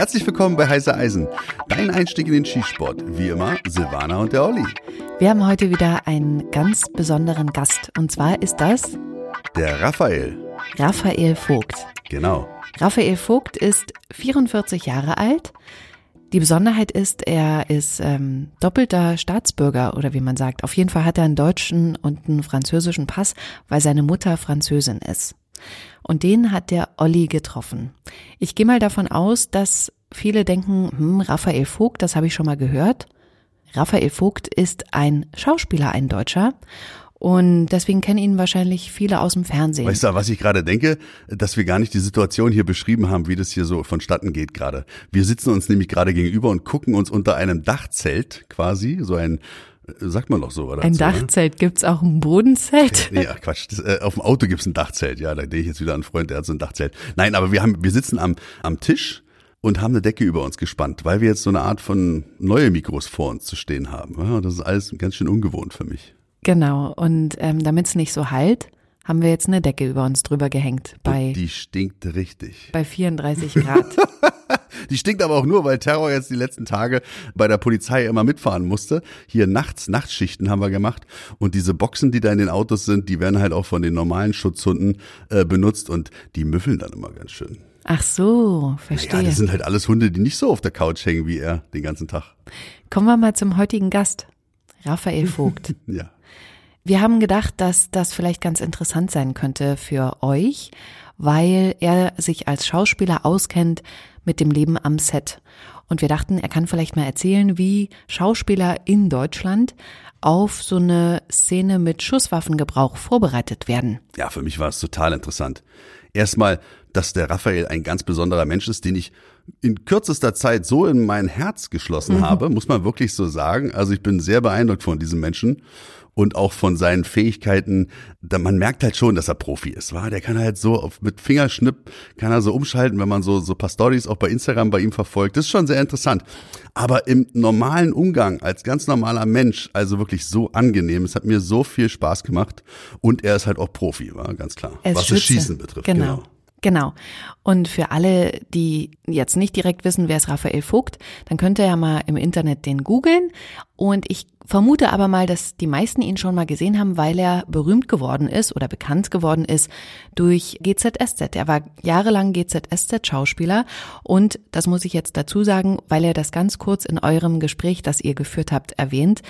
Herzlich willkommen bei Heißer Eisen. Dein Einstieg in den Skisport. Wie immer, Silvana und der Olli. Wir haben heute wieder einen ganz besonderen Gast. Und zwar ist das Der Raphael. Raphael Vogt. Genau. Raphael Vogt ist 44 Jahre alt. Die Besonderheit ist, er ist ähm, doppelter Staatsbürger oder wie man sagt. Auf jeden Fall hat er einen deutschen und einen französischen Pass, weil seine Mutter Französin ist. Und den hat der Olli getroffen. Ich gehe mal davon aus, dass viele denken, hm, Raphael Vogt, das habe ich schon mal gehört. Raphael Vogt ist ein Schauspieler, ein Deutscher. Und deswegen kennen ihn wahrscheinlich viele aus dem Fernsehen. Weißt du, was ich gerade denke? Dass wir gar nicht die Situation hier beschrieben haben, wie das hier so vonstatten geht gerade. Wir sitzen uns nämlich gerade gegenüber und gucken uns unter einem Dachzelt quasi, so ein sagt man doch so, oder? Ein ne? Dachzelt, gibt's auch ein Bodenzelt? Nee, ach Quatsch. Das, äh, auf dem Auto gibt's ein Dachzelt. Ja, da denke ich jetzt wieder an einen Freund, der hat so ein Dachzelt. Nein, aber wir haben, wir sitzen am, am Tisch und haben eine Decke über uns gespannt, weil wir jetzt so eine Art von neue Mikros vor uns zu stehen haben. Ja, das ist alles ganz schön ungewohnt für mich. Genau. Und ähm, damit es nicht so halt, haben wir jetzt eine Decke über uns drüber gehängt. Bei, und die stinkt richtig. bei 34 Grad. Die stinkt aber auch nur, weil Terror jetzt die letzten Tage bei der Polizei immer mitfahren musste. Hier nachts, Nachtschichten haben wir gemacht. Und diese Boxen, die da in den Autos sind, die werden halt auch von den normalen Schutzhunden äh, benutzt und die müffeln dann immer ganz schön. Ach so, verstehe. Ja, das sind halt alles Hunde, die nicht so auf der Couch hängen wie er den ganzen Tag. Kommen wir mal zum heutigen Gast, Raphael Vogt. Ja. Wir haben gedacht, dass das vielleicht ganz interessant sein könnte für euch, weil er sich als Schauspieler auskennt mit dem Leben am Set. Und wir dachten, er kann vielleicht mal erzählen, wie Schauspieler in Deutschland auf so eine Szene mit Schusswaffengebrauch vorbereitet werden. Ja, für mich war es total interessant. Erstmal, dass der Raphael ein ganz besonderer Mensch ist, den ich in kürzester Zeit so in mein Herz geschlossen Mhm. habe, muss man wirklich so sagen. Also ich bin sehr beeindruckt von diesem Menschen und auch von seinen Fähigkeiten. Man merkt halt schon, dass er Profi ist, war. Der kann halt so auf, mit Fingerschnipp kann er so umschalten, wenn man so so paar Stories auch bei Instagram bei ihm verfolgt. Das ist schon sehr interessant. Aber im normalen Umgang als ganz normaler Mensch, also wirklich so angenehm. Es hat mir so viel Spaß gemacht und er ist halt auch Profi, war ganz klar, was das Schütze. Schießen betrifft. Genau. Genau. Und für alle, die jetzt nicht direkt wissen, wer ist Raphael Vogt, dann könnt ihr ja mal im Internet den googeln. Und ich vermute aber mal, dass die meisten ihn schon mal gesehen haben, weil er berühmt geworden ist oder bekannt geworden ist durch GZSZ. Er war jahrelang GZSZ-Schauspieler und das muss ich jetzt dazu sagen, weil er das ganz kurz in eurem Gespräch, das ihr geführt habt, erwähnt.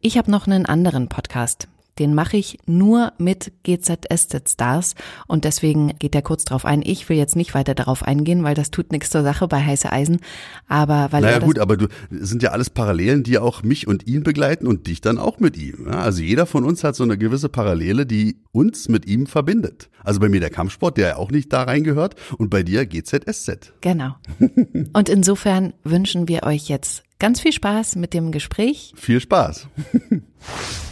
Ich habe noch einen anderen Podcast. Den mache ich nur mit GZSZ-Stars und deswegen geht er kurz drauf ein. Ich will jetzt nicht weiter darauf eingehen, weil das tut nichts zur Sache bei Heiße Eisen. Aber weil Naja er gut, aber du sind ja alles Parallelen, die auch mich und ihn begleiten und dich dann auch mit ihm. Also jeder von uns hat so eine gewisse Parallele, die uns mit ihm verbindet. Also bei mir der Kampfsport, der ja auch nicht da reingehört, und bei dir GZSZ. Genau. Und insofern wünschen wir euch jetzt ganz viel Spaß mit dem Gespräch. Viel Spaß.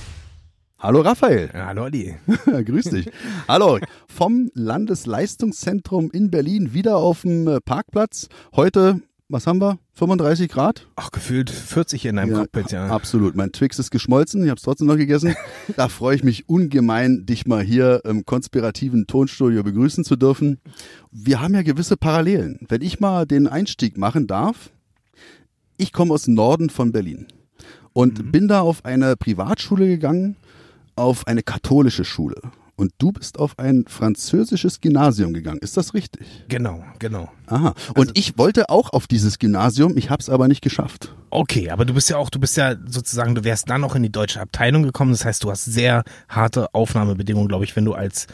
Hallo Raphael. Ja, hallo Olli. Grüß dich. Hallo, vom Landesleistungszentrum in Berlin wieder auf dem äh, Parkplatz. Heute, was haben wir? 35 Grad? Ach, gefühlt 40 in deinem Cockpit, ja. Absolut. Mein Twix ist geschmolzen. Ich habe es trotzdem noch gegessen. da freue ich mich ungemein, dich mal hier im konspirativen Tonstudio begrüßen zu dürfen. Wir haben ja gewisse Parallelen. Wenn ich mal den Einstieg machen darf, ich komme aus dem Norden von Berlin und bin da auf eine Privatschule gegangen, auf eine katholische Schule. Und du bist auf ein französisches Gymnasium gegangen. Ist das richtig? Genau, genau. Aha. Und ich wollte auch auf dieses Gymnasium, ich habe es aber nicht geschafft. Okay, aber du bist ja auch, du bist ja sozusagen, du wärst dann noch in die deutsche Abteilung gekommen. Das heißt, du hast sehr harte Aufnahmebedingungen, glaube ich, wenn du als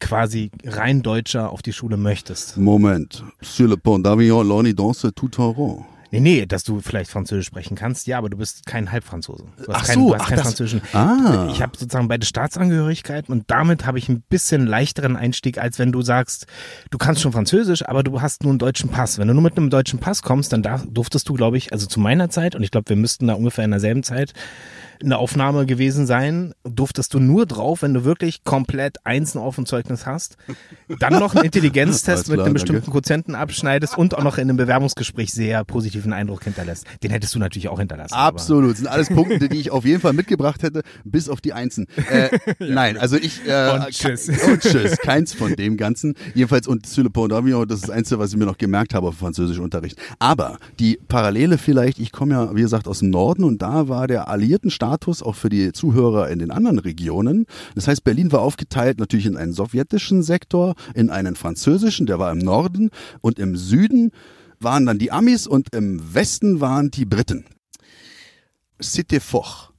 quasi rein Deutscher auf die Schule möchtest. Moment. Sur le pont d'Avignon, l'on y danse tout en rond. Nee, nee, dass du vielleicht Französisch sprechen kannst, ja, aber du bist kein Halbfranzose. Du hast Ach keinen, so, du hast ach, das- französischen. Ah. Ich habe sozusagen beide Staatsangehörigkeiten und damit habe ich ein bisschen leichteren Einstieg, als wenn du sagst, du kannst schon Französisch, aber du hast nur einen deutschen Pass. Wenn du nur mit einem deutschen Pass kommst, dann darf, durftest du, glaube ich, also zu meiner Zeit, und ich glaube, wir müssten da ungefähr in derselben Zeit eine Aufnahme gewesen sein. Durftest du nur drauf, wenn du wirklich komplett Einsen auf dem Zeugnis hast. Dann noch einen Intelligenztest Alles mit klar, einem bestimmten danke. Quotienten abschneidest und auch noch in einem Bewerbungsgespräch sehr positiven Eindruck hinterlässt. Den hättest du natürlich auch hinterlassen. Absolut, das sind alles Punkte, die ich auf jeden Fall mitgebracht hätte, bis auf die Einsen. Äh, nein, also ich äh, Und tschüss. Und tschüss, keins von dem Ganzen. Jedenfalls und Pont d'Avion, das ist das Einzige, was ich mir noch gemerkt habe auf Französischunterricht. Aber die Parallele vielleicht, ich komme ja, wie gesagt, aus dem Norden und da war der alliierten Status auch für die Zuhörer in den anderen Regionen. Das heißt, Berlin war aufgeteilt natürlich in einen sowjetischen Sektor, in einen französischen, der war im Norden und im Süden waren dann die Amis und im Westen waren die Briten. Cité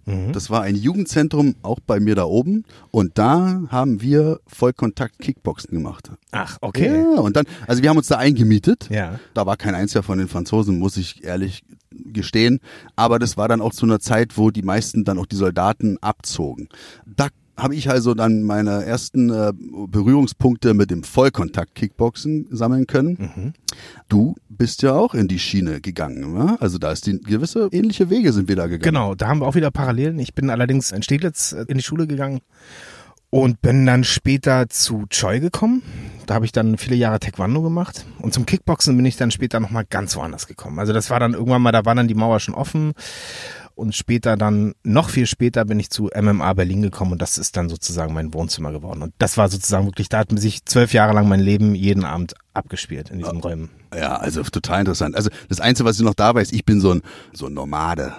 Foch. Das war ein Jugendzentrum, auch bei mir da oben. Und da haben wir Vollkontakt Kickboxen gemacht. Ach, okay. Ja, und dann, also wir haben uns da eingemietet. Ja. Da war kein einziger von den Franzosen, muss ich ehrlich gestehen. Aber das war dann auch zu einer Zeit, wo die meisten dann auch die Soldaten abzogen. Da habe ich also dann meine ersten äh, Berührungspunkte mit dem Vollkontakt-Kickboxen sammeln können. Du bist ja auch in die Schiene gegangen, wa? also da ist die gewisse ähnliche Wege sind wir da gegangen. Genau, da haben wir auch wieder Parallelen. Ich bin allerdings in Steglitz äh, in die Schule gegangen und bin dann später zu Choi gekommen. Da habe ich dann viele Jahre Taekwondo gemacht und zum Kickboxen bin ich dann später nochmal ganz woanders gekommen. Also das war dann irgendwann mal, da war dann die Mauer schon offen und später dann, noch viel später bin ich zu MMA Berlin gekommen und das ist dann sozusagen mein Wohnzimmer geworden. Und das war sozusagen wirklich, da hat sich zwölf Jahre lang mein Leben jeden Abend abgespielt in diesen Räumen. Ja, also total interessant. Also das Einzige, was ich noch da weiß, ich bin so ein, so ein Nomade.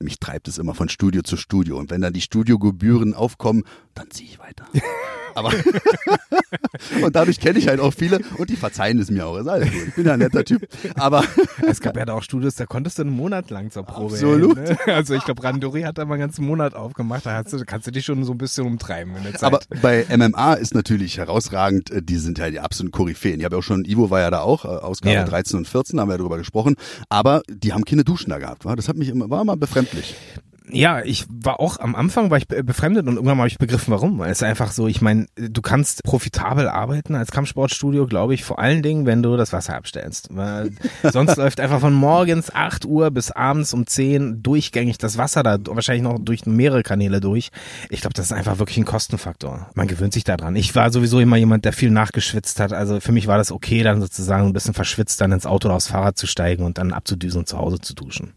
Mich treibt es immer von Studio zu Studio. Und wenn dann die Studiogebühren aufkommen, dann ziehe ich weiter. Aber und dadurch kenne ich halt auch viele und die verzeihen es mir auch. Ist alles gut. Ich bin ja ein netter Typ. Aber Es gab ja da auch Studios, da konntest du einen Monat lang zur Probe. Absolut. hin, ne? Also ich glaube, Randori hat da mal einen ganzen Monat aufgemacht. Da hast du, kannst du dich schon so ein bisschen umtreiben in der Zeit. Aber bei MMA ist natürlich herausragend, äh, die sind ja die absoluten Koryphäen. Ich habe ja auch schon, Ivo war ja da auch, äh, Ausgabe Ja. 13 und 14, haben wir ja drüber gesprochen. Aber die haben keine Duschen da gehabt, war? Das hat mich immer, war immer befremdlich. Ja, ich war auch am Anfang war ich be- befremdet und irgendwann habe ich begriffen, warum. Weil es ist einfach so, ich meine, du kannst profitabel arbeiten als Kampfsportstudio, glaube ich, vor allen Dingen, wenn du das Wasser abstellst. Weil sonst läuft einfach von morgens 8 Uhr bis abends um 10 durchgängig das Wasser da wahrscheinlich noch durch mehrere Kanäle durch. Ich glaube, das ist einfach wirklich ein Kostenfaktor. Man gewöhnt sich daran. Ich war sowieso immer jemand, der viel nachgeschwitzt hat. Also für mich war das okay, dann sozusagen ein bisschen verschwitzt dann ins Auto oder aufs Fahrrad zu steigen und dann abzudüsen und zu Hause zu duschen.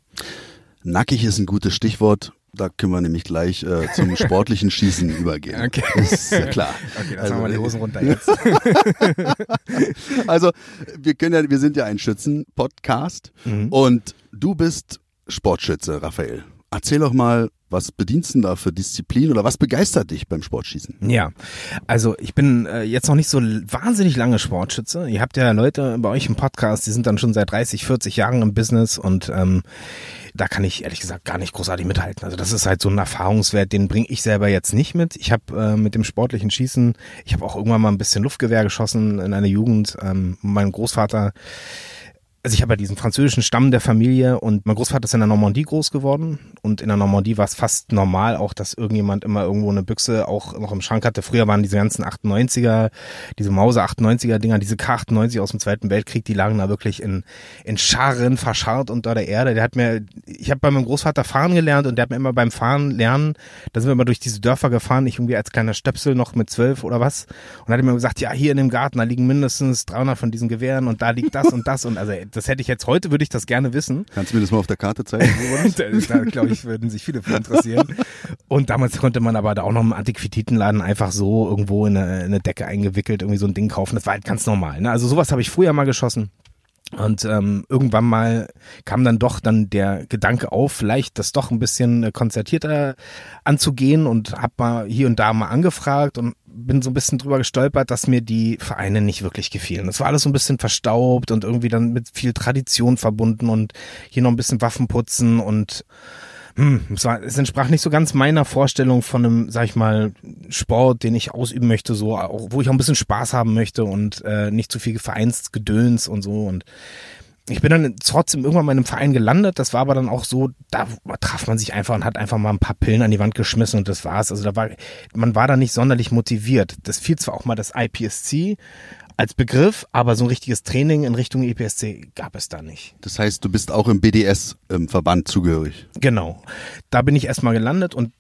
Nackig ist ein gutes Stichwort. Da können wir nämlich gleich äh, zum sportlichen Schießen übergehen. Okay. Das ist ja klar. Okay, dann Also, machen wir die Hosen runter jetzt. Also, wir können ja, wir sind ja ein Schützen-Podcast Mhm. und du bist Sportschütze, Raphael. Erzähl doch mal, was bedienst du da für Disziplin oder was begeistert dich beim Sportschießen? Ja, also ich bin äh, jetzt noch nicht so wahnsinnig lange Sportschütze. Ihr habt ja Leute bei euch im Podcast, die sind dann schon seit 30, 40 Jahren im Business und ähm, da kann ich ehrlich gesagt gar nicht großartig mithalten. Also das ist halt so ein Erfahrungswert, den bringe ich selber jetzt nicht mit. Ich habe äh, mit dem sportlichen Schießen, ich habe auch irgendwann mal ein bisschen Luftgewehr geschossen in einer Jugend. Ähm, mein Großvater also ich habe ja diesen französischen Stamm der Familie und mein Großvater ist in der Normandie groß geworden und in der Normandie war es fast normal auch, dass irgendjemand immer irgendwo eine Büchse auch noch im Schrank hatte. Früher waren diese ganzen 98er, diese Mause 98er Dinger, diese K98 aus dem Zweiten Weltkrieg, die lagen da wirklich in, in Scharen verscharrt unter der Erde. Der hat mir, ich habe bei meinem Großvater fahren gelernt und der hat mir immer beim Fahren lernen, da sind wir immer durch diese Dörfer gefahren, ich irgendwie als kleiner Stöpsel noch mit zwölf oder was und hat mir gesagt, ja, hier in dem Garten, da liegen mindestens 300 von diesen Gewehren und da liegt das und das und also das hätte ich jetzt heute, würde ich das gerne wissen. Kannst du mir das mal auf der Karte zeigen? da, glaube ich, würden sich viele für interessieren. Und damals konnte man aber da auch noch im Antiquitätenladen einfach so irgendwo in eine, in eine Decke eingewickelt irgendwie so ein Ding kaufen. Das war halt ganz normal. Ne? Also sowas habe ich früher mal geschossen. Und ähm, irgendwann mal kam dann doch dann der Gedanke auf, vielleicht das doch ein bisschen äh, konzertierter anzugehen und habe mal hier und da mal angefragt und bin so ein bisschen drüber gestolpert, dass mir die Vereine nicht wirklich gefielen. Das war alles so ein bisschen verstaubt und irgendwie dann mit viel Tradition verbunden und hier noch ein bisschen Waffen putzen und hm, es, war, es entsprach nicht so ganz meiner Vorstellung von einem, sag ich mal, Sport, den ich ausüben möchte, so, auch, wo ich auch ein bisschen Spaß haben möchte und äh, nicht zu viel Vereinsgedöns und so. Und ich bin dann trotzdem irgendwann mal in einem Verein gelandet. Das war aber dann auch so, da traf man sich einfach und hat einfach mal ein paar Pillen an die Wand geschmissen und das war's. Also da war, man war da nicht sonderlich motiviert. Das fiel zwar auch mal das IPSC als Begriff, aber so ein richtiges Training in Richtung EPSC gab es da nicht. Das heißt, du bist auch im BDS-Verband zugehörig. Genau. Da bin ich erstmal gelandet und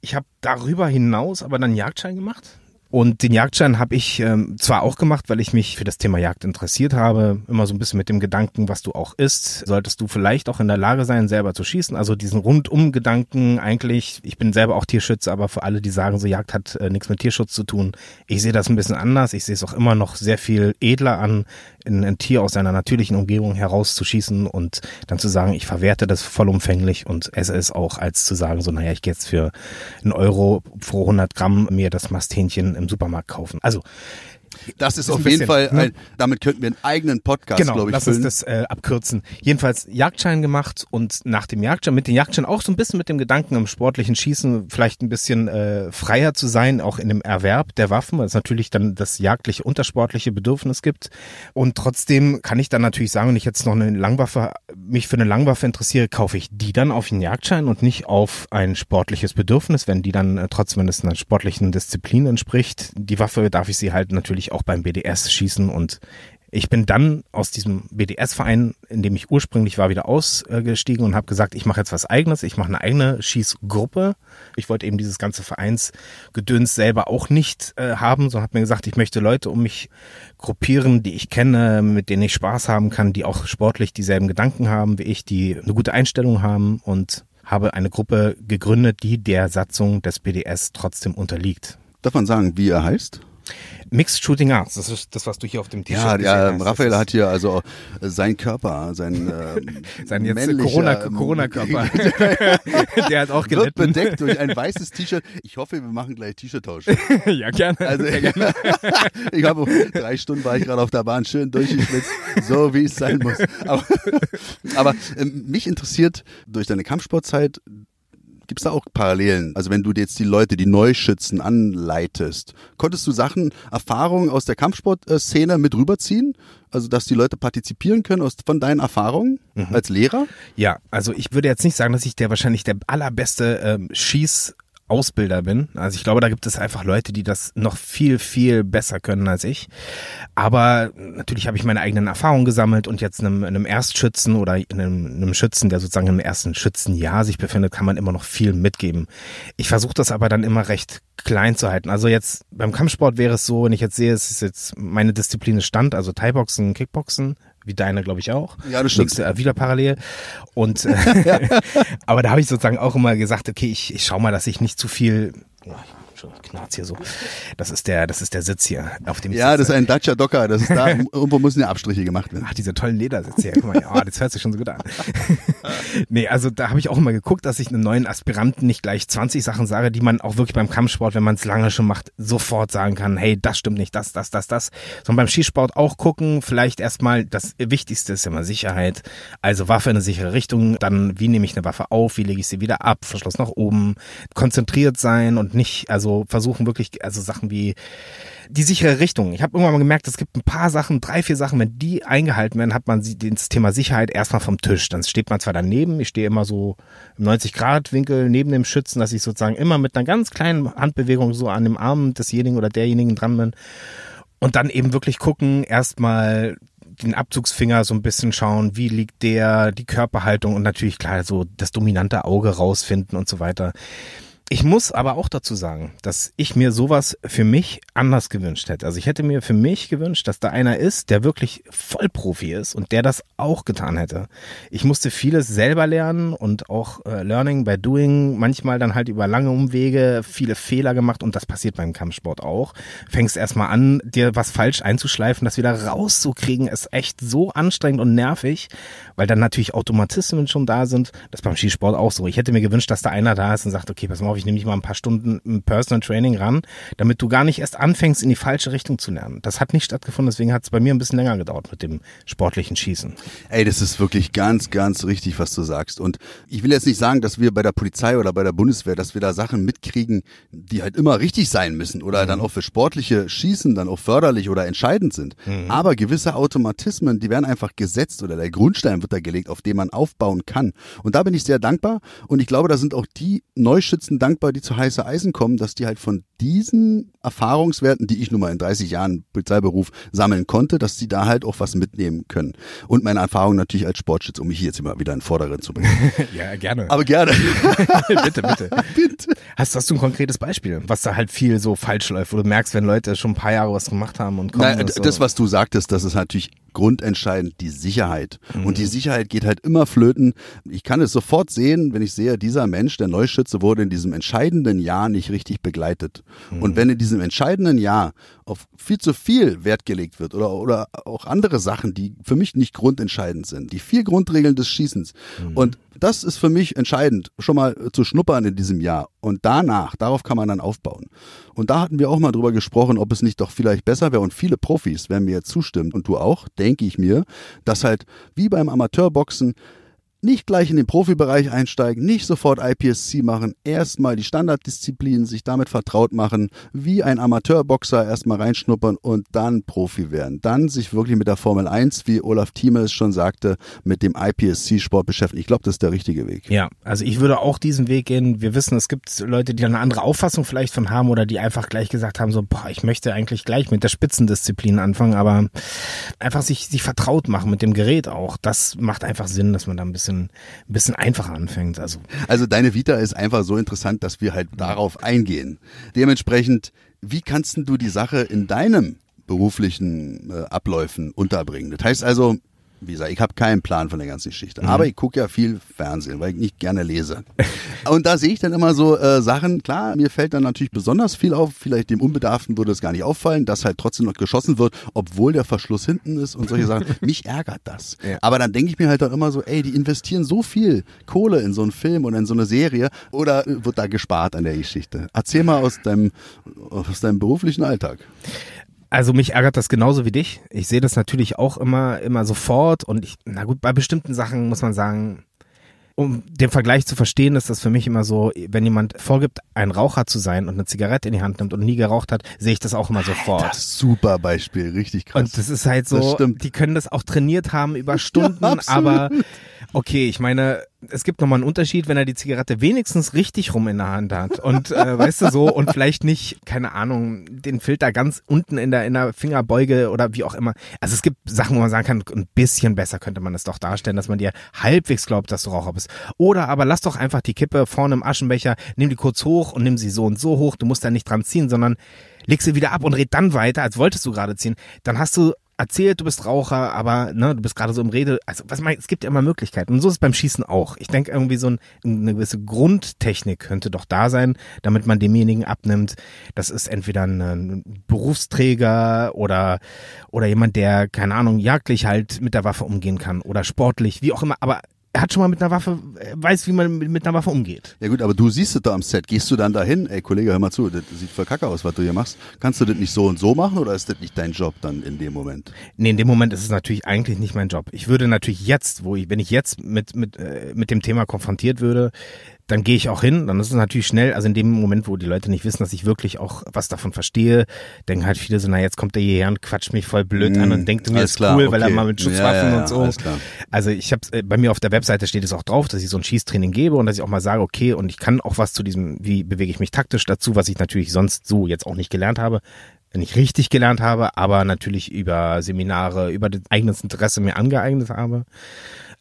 ich habe darüber hinaus aber dann Jagdschein gemacht. Und den Jagdschein habe ich ähm, zwar auch gemacht, weil ich mich für das Thema Jagd interessiert habe, immer so ein bisschen mit dem Gedanken, was du auch isst, solltest du vielleicht auch in der Lage sein, selber zu schießen. Also diesen Rundum-Gedanken eigentlich, ich bin selber auch Tierschützer, aber für alle, die sagen, so Jagd hat äh, nichts mit Tierschutz zu tun, ich sehe das ein bisschen anders. Ich sehe es auch immer noch sehr viel edler an, in ein Tier aus seiner natürlichen Umgebung herauszuschießen und dann zu sagen, ich verwerte das vollumfänglich und esse es auch, als zu sagen, so naja, ich gehe jetzt für einen Euro pro 100 Gramm mir das Masthähnchen im Supermarkt kaufen. Also Das ist Ist auf jeden bisschen, Fall, ne? ein, damit könnten wir einen eigenen Podcast, genau, glaube ich, lass füllen. uns das äh, abkürzen. Jedenfalls Jagdschein gemacht und nach dem Jagdschein, mit dem Jagdschein auch so ein bisschen mit dem Gedanken im sportlichen Schießen vielleicht ein bisschen äh, freier zu sein, auch in dem Erwerb der Waffen, weil es natürlich dann das jagdliche, untersportliche Bedürfnis gibt. Und trotzdem kann ich dann natürlich sagen, wenn ich jetzt noch eine Langwaffe, mich für eine Langwaffe interessiere, kaufe ich die dann auf den Jagdschein und nicht auf ein sportliches Bedürfnis, wenn die dann äh, trotzdem, wenn es einer sportlichen Disziplin entspricht. Die Waffe darf ich sie halt natürlich auch beim BDS schießen und ich bin dann aus diesem BDS-Verein, in dem ich ursprünglich war, wieder ausgestiegen und habe gesagt, ich mache jetzt was eigenes, ich mache eine eigene Schießgruppe. Ich wollte eben dieses ganze Vereinsgedöns selber auch nicht äh, haben, sondern habe mir gesagt, ich möchte Leute um mich gruppieren, die ich kenne, mit denen ich Spaß haben kann, die auch sportlich dieselben Gedanken haben wie ich, die eine gute Einstellung haben und habe eine Gruppe gegründet, die der Satzung des BDS trotzdem unterliegt. Darf man sagen, wie er heißt? Mixed Shooting Arts, das ist das, was du hier auf dem T-Shirt Ja, ja, hast. Das Raphael hat hier also äh, sein Körper, sein, ähm, Sein jetzt Corona, Corona-Körper. Der hat auch wird gelitten. bedeckt durch ein weißes T-Shirt. Ich hoffe, wir machen gleich T-Shirt-Tausch. ja, gerne. Also, Sehr gerne. ich habe drei Stunden war ich gerade auf der Bahn schön durchgeschwitzt, so wie es sein muss. Aber, aber ähm, mich interessiert durch deine Kampfsportzeit. Gibt es da auch Parallelen? Also wenn du jetzt die Leute, die Neuschützen anleitest, konntest du Sachen, Erfahrungen aus der Kampfsportszene mit rüberziehen? Also dass die Leute partizipieren können aus, von deinen Erfahrungen Mhm. als Lehrer? Ja, also ich würde jetzt nicht sagen, dass ich der wahrscheinlich der allerbeste ähm, Schießausbilder bin. Also ich glaube, da gibt es einfach Leute, die das noch viel, viel besser können als ich. Aber natürlich habe ich meine eigenen Erfahrungen gesammelt und jetzt einem, einem Erstschützen oder einem, einem Schützen, der sozusagen im ersten Schützenjahr sich befindet, kann man immer noch viel mitgeben. Ich versuche das aber dann immer recht klein zu halten. Also jetzt beim Kampfsport wäre es so, wenn ich jetzt sehe, es ist jetzt meine Disziplin Stand, also Thai-Boxen, Kickboxen, wie deine, glaube ich, auch. Ja, das stimmt. Nächste, äh, wieder parallel. Und äh, aber da habe ich sozusagen auch immer gesagt, okay, ich, ich schau mal, dass ich nicht zu viel. Schon knarzt hier so. Das ist der, das ist der Sitz hier, auf dem Ja, das sitze. ist ein Dacia Docker. Das ist da. Irgendwo müssen ja Abstriche gemacht werden. Ach, diese tollen Ledersitze hier. Guck mal, ja, oh, das hört sich schon so gut an. nee, also da habe ich auch immer geguckt, dass ich einem neuen Aspiranten nicht gleich 20 Sachen sage, die man auch wirklich beim Kampfsport, wenn man es lange schon macht, sofort sagen kann, hey, das stimmt nicht, das, das, das, das. Sondern beim Skisport auch gucken, vielleicht erstmal, das Wichtigste ist immer Sicherheit. Also Waffe in eine sichere Richtung, dann wie nehme ich eine Waffe auf, wie lege ich sie wieder ab, Verschluss nach oben, konzentriert sein und nicht, also versuchen wirklich, also Sachen wie die sichere Richtung. Ich habe irgendwann mal gemerkt, es gibt ein paar Sachen, drei, vier Sachen, wenn die eingehalten werden, hat man das Thema Sicherheit erstmal vom Tisch. Dann steht man zwar daneben, ich stehe immer so im 90-Grad-Winkel neben dem Schützen, dass ich sozusagen immer mit einer ganz kleinen Handbewegung so an dem Arm desjenigen oder derjenigen dran bin. Und dann eben wirklich gucken, erstmal den Abzugsfinger so ein bisschen schauen, wie liegt der, die Körperhaltung und natürlich klar so das dominante Auge rausfinden und so weiter. Ich muss aber auch dazu sagen, dass ich mir sowas für mich anders gewünscht hätte. Also ich hätte mir für mich gewünscht, dass da einer ist, der wirklich Vollprofi ist und der das auch getan hätte. Ich musste vieles selber lernen und auch äh, Learning by Doing, manchmal dann halt über lange Umwege, viele Fehler gemacht und das passiert beim Kampfsport auch. Fängst erstmal an, dir was falsch einzuschleifen, das wieder rauszukriegen, ist echt so anstrengend und nervig, weil dann natürlich Automatismen schon da sind. Das ist beim Skisport auch so. Ich hätte mir gewünscht, dass da einer da ist und sagt, okay, pass mal auf, ich nehme dich mal ein paar Stunden im Personal Training ran, damit du gar nicht erst anfängst, in die falsche Richtung zu lernen. Das hat nicht stattgefunden, deswegen hat es bei mir ein bisschen länger gedauert mit dem sportlichen Schießen. Ey, das ist wirklich ganz, ganz richtig, was du sagst. Und ich will jetzt nicht sagen, dass wir bei der Polizei oder bei der Bundeswehr, dass wir da Sachen mitkriegen, die halt immer richtig sein müssen oder dann auch für sportliche Schießen dann auch förderlich oder entscheidend sind. Aber gewisse Automatismen, die werden einfach gesetzt oder der Grundstein wird da gelegt, auf dem man aufbauen kann. Und da bin ich sehr dankbar. Und ich glaube, da sind auch die Neuschützen dankbar, die zu heiße Eisen kommen, dass die halt von diesen Erfahrungswerten, die ich nun mal in 30 Jahren Polizeiberuf sammeln konnte, dass die da halt auch was mitnehmen können. Und meine Erfahrung natürlich als Sportschütze, um mich jetzt immer wieder in Vordergrund zu bringen. ja, gerne. Aber gerne. bitte, bitte. bitte. Hast, hast du ein konkretes Beispiel, was da halt viel so falsch läuft, wo du merkst, wenn Leute schon ein paar Jahre was gemacht haben und kommen? Nein, so. das, was du sagtest, das ist natürlich grundentscheidend die Sicherheit. Mhm. Und die Sicherheit geht halt immer flöten. Ich kann es sofort sehen, wenn ich sehe, dieser Mensch, der Neuschütze, wurde in diesem entscheidenden Jahr nicht richtig begleitet. Mhm. Und wenn in diesem entscheidenden Jahr auf viel zu viel Wert gelegt wird oder, oder auch andere Sachen, die für mich nicht grundentscheidend sind, die vier Grundregeln des Schießens. Mhm. Und das ist für mich entscheidend, schon mal zu schnuppern in diesem Jahr. Und danach, darauf kann man dann aufbauen. Und da hatten wir auch mal drüber gesprochen, ob es nicht doch vielleicht besser wäre. Und viele Profis werden mir jetzt zustimmen und du auch, denke ich mir, dass halt wie beim Amateurboxen nicht gleich in den Profibereich einsteigen, nicht sofort IPSC machen, erstmal die Standarddisziplinen sich damit vertraut machen, wie ein Amateurboxer erstmal reinschnuppern und dann Profi werden. Dann sich wirklich mit der Formel 1, wie Olaf Thieme es schon sagte, mit dem IPSC-Sport beschäftigen. Ich glaube, das ist der richtige Weg. Ja, also ich würde auch diesen Weg gehen. Wir wissen, es gibt Leute, die eine andere Auffassung vielleicht von haben oder die einfach gleich gesagt haben, so, boah, ich möchte eigentlich gleich mit der Spitzendisziplin anfangen, aber einfach sich, sich vertraut machen mit dem Gerät auch. Das macht einfach Sinn, dass man da ein bisschen bisschen, ein bisschen einfacher anfängt. Also. also deine Vita ist einfach so interessant, dass wir halt darauf eingehen. Dementsprechend, wie kannst du die Sache in deinem beruflichen äh, Abläufen unterbringen? Das heißt also, wie gesagt, ich habe keinen Plan von der ganzen Geschichte. Mhm. Aber ich gucke ja viel Fernsehen, weil ich nicht gerne lese. Und da sehe ich dann immer so äh, Sachen, klar, mir fällt dann natürlich besonders viel auf, vielleicht dem Unbedarften würde es gar nicht auffallen, dass halt trotzdem noch geschossen wird, obwohl der Verschluss hinten ist und solche Sachen. Mich ärgert das. Ja. Aber dann denke ich mir halt auch immer so, ey, die investieren so viel Kohle in so einen Film oder in so eine Serie oder wird da gespart an der Geschichte? Erzähl mal aus deinem, aus deinem beruflichen Alltag. Also mich ärgert das genauso wie dich. Ich sehe das natürlich auch immer, immer sofort und ich, na gut, bei bestimmten Sachen muss man sagen, um den Vergleich zu verstehen, ist das für mich immer so, wenn jemand vorgibt, ein Raucher zu sein und eine Zigarette in die Hand nimmt und nie geraucht hat, sehe ich das auch immer sofort. Das super Beispiel, richtig krass. Und das ist halt so, die können das auch trainiert haben über Stunden, ja, aber okay, ich meine, es gibt nochmal einen Unterschied, wenn er die Zigarette wenigstens richtig rum in der Hand hat und äh, weißt du so und vielleicht nicht, keine Ahnung, den Filter ganz unten in der in der Fingerbeuge oder wie auch immer. Also es gibt Sachen, wo man sagen kann, ein bisschen besser könnte man es doch darstellen, dass man dir halbwegs glaubt, dass du Raucher bist. Oder aber lass doch einfach die Kippe vorne im Aschenbecher, nimm die kurz hoch und nimm sie so und so hoch. Du musst da nicht dran ziehen, sondern leg sie wieder ab und red dann weiter, als wolltest du gerade ziehen. Dann hast du erzählt, du bist Raucher, aber ne, du bist gerade so im Rede. Also was mein, es gibt ja immer Möglichkeiten. Und so ist es beim Schießen auch. Ich denke irgendwie so ein, eine gewisse Grundtechnik könnte doch da sein, damit man demjenigen abnimmt. Das ist entweder ein Berufsträger oder oder jemand, der keine Ahnung jagdlich halt mit der Waffe umgehen kann oder sportlich, wie auch immer. Aber er hat schon mal mit einer Waffe, weiß, wie man mit einer Waffe umgeht. Ja gut, aber du siehst es da am Set. Gehst du dann dahin, ey Kollege, hör mal zu, das sieht voll kacke aus, was du hier machst. Kannst du das nicht so und so machen oder ist das nicht dein Job dann in dem Moment? Nee, in dem Moment ist es natürlich eigentlich nicht mein Job. Ich würde natürlich jetzt, wo ich, wenn ich jetzt mit, mit, äh, mit dem Thema konfrontiert würde, dann gehe ich auch hin, dann ist es natürlich schnell, also in dem Moment, wo die Leute nicht wissen, dass ich wirklich auch was davon verstehe, denken halt viele so, na jetzt kommt der hierher und quatscht mich voll blöd mm, an und denkt, mir ist klar, cool, okay. weil er mal mit Schutzwaffen ja, ja, und so. Also ich habe äh, bei mir auf der Webseite steht es auch drauf, dass ich so ein Schießtraining gebe und dass ich auch mal sage, okay, und ich kann auch was zu diesem, wie bewege ich mich taktisch dazu, was ich natürlich sonst so jetzt auch nicht gelernt habe nicht richtig gelernt habe, aber natürlich über Seminare, über das eigenes Interesse mir angeeignet habe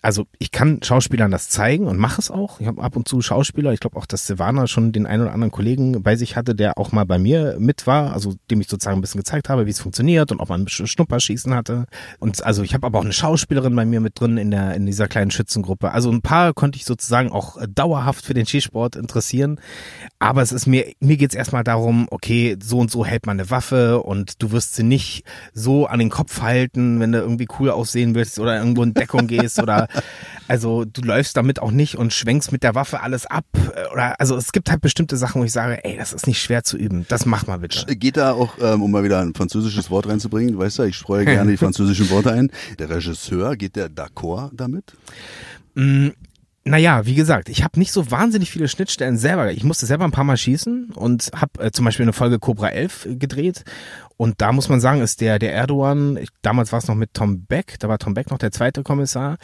also ich kann Schauspielern das zeigen und mache es auch. Ich habe ab und zu Schauspieler, ich glaube auch, dass Silvana schon den einen oder anderen Kollegen bei sich hatte, der auch mal bei mir mit war, also dem ich sozusagen ein bisschen gezeigt habe, wie es funktioniert und ob man ein bisschen Schnupperschießen hatte. Und also ich habe aber auch eine Schauspielerin bei mir mit drin in der in dieser kleinen Schützengruppe. Also ein paar konnte ich sozusagen auch dauerhaft für den Skisport interessieren. Aber es ist mir mir geht's erstmal darum, okay, so und so hält man eine Waffe und du wirst sie nicht so an den Kopf halten, wenn du irgendwie cool aussehen willst oder irgendwo in Deckung gehst oder also du läufst damit auch nicht und schwenkst mit der Waffe alles ab. Äh, oder also es gibt halt bestimmte Sachen, wo ich sage, ey, das ist nicht schwer zu üben. Das mach mal bitte. Geht da auch, ähm, um mal wieder ein französisches Wort reinzubringen, du weißt ja, ich streue gerne die französischen Worte ein. Der Regisseur, geht der d'accord damit? Mm, naja, wie gesagt, ich habe nicht so wahnsinnig viele Schnittstellen selber. Ich musste selber ein paar Mal schießen und habe äh, zum Beispiel eine Folge Cobra 11 gedreht Und da muss man sagen, ist der, der Erdogan, damals war es noch mit Tom Beck, da war Tom Beck noch der zweite Kommissar.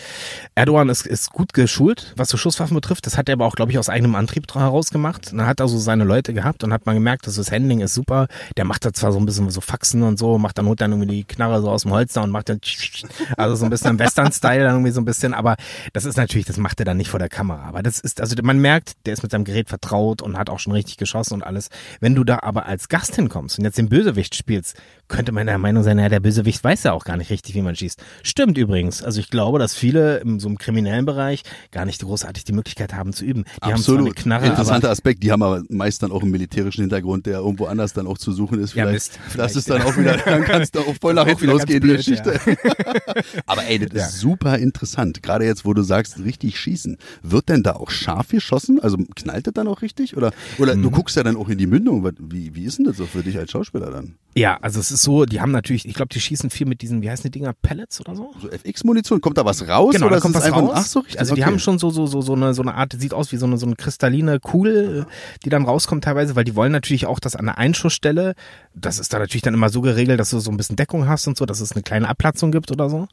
Erdogan ist, ist gut geschult, was so Schusswaffen betrifft. Das hat er aber auch, glaube ich, aus eigenem Antrieb heraus gemacht. Dann hat er so seine Leute gehabt und hat man gemerkt, dass das Handling ist super. Der macht da zwar so ein bisschen so Faxen und so, macht dann holt dann irgendwie die Knarre so aus dem Holster und macht dann also so ein bisschen im Western-Style dann irgendwie so ein bisschen. Aber das ist natürlich, das macht er dann nicht vor der Kamera. Aber das ist, also man merkt, der ist mit seinem Gerät vertraut und hat auch schon richtig geschossen und alles. Wenn du da aber als Gast hinkommst und jetzt den Bösewicht spielst, it's könnte man der Meinung sein, ja, der Bösewicht weiß ja auch gar nicht richtig, wie man schießt. Stimmt übrigens. Also ich glaube, dass viele im, so im kriminellen Bereich gar nicht großartig die Möglichkeit haben zu üben. Die Absolut. haben zwar eine Knarre, Interessanter Aspekt. Die haben aber meist dann auch einen militärischen Hintergrund, der irgendwo anders dann auch zu suchen ist. Vielleicht, Ja, Mist. das Vielleicht, ist dann ja. auch wieder, dann kannst du auch voll nach hinten losgehen, die blöd, Geschichte. aber ey, das Ja. ist super interessant. Gerade jetzt, wo du sagst, richtig schießen. Wird denn da auch scharf geschossen? Also knallt das dann auch richtig? Oder, oder Mhm. du guckst ja dann auch in die Mündung. Wie, wie ist denn das so für dich als Schauspieler dann? Ja, also es ist so, die haben natürlich, ich glaube, die schießen viel mit diesen, wie heißen die Dinger, Pellets oder so? So FX-Munition? Kommt da was raus? Genau, oder da kommt ist was einfach, raus. Ach so, richtig. Also die okay. haben schon so so so so eine so eine Art, sieht aus wie so eine so eine kristalline Kugel, die dann rauskommt teilweise, weil die wollen natürlich auch, dass an der Einschussstelle, das ist da natürlich dann immer so geregelt, dass du so ein bisschen Deckung hast und so, dass es eine kleine Abplatzung gibt oder so.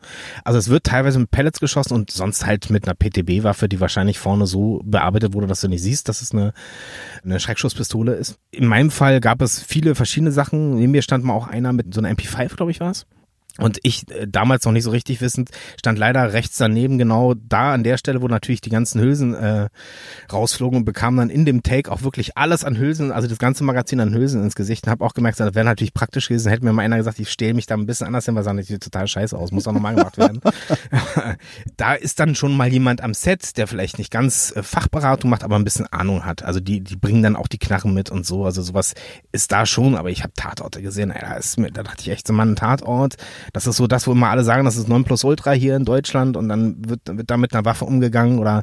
Also es wird teilweise mit Pellets geschossen und sonst halt mit einer PTB-Waffe, die wahrscheinlich vorne so bearbeitet wurde, dass du nicht siehst, dass es eine eine Schreckschusspistole ist. In meinem Fall gab es viele verschiedene Sachen. Neben mir stand mal auch einer mit so einer MP5, glaube ich, war es. Und ich, äh, damals noch nicht so richtig wissend, stand leider rechts daneben, genau da an der Stelle, wo natürlich die ganzen Hülsen äh, rausflogen und bekam dann in dem Take auch wirklich alles an Hülsen, also das ganze Magazin an Hülsen ins Gesicht und habe auch gemerkt, das wäre natürlich praktisch gewesen, hätte mir mal einer gesagt, ich stehe mich da ein bisschen anders hin, weil sah natürlich total scheiße aus, muss auch nochmal gemacht werden. da ist dann schon mal jemand am Set, der vielleicht nicht ganz äh, Fachberatung macht, aber ein bisschen Ahnung hat. Also die, die bringen dann auch die Knarren mit und so. Also sowas ist da schon, aber ich habe Tatorte gesehen. Ey, da, ist mir, da dachte ich echt so, Mann, Tatort. Das ist so das, wo immer alle sagen, das ist Nonplusultra hier in Deutschland und dann wird, wird da mit einer Waffe umgegangen oder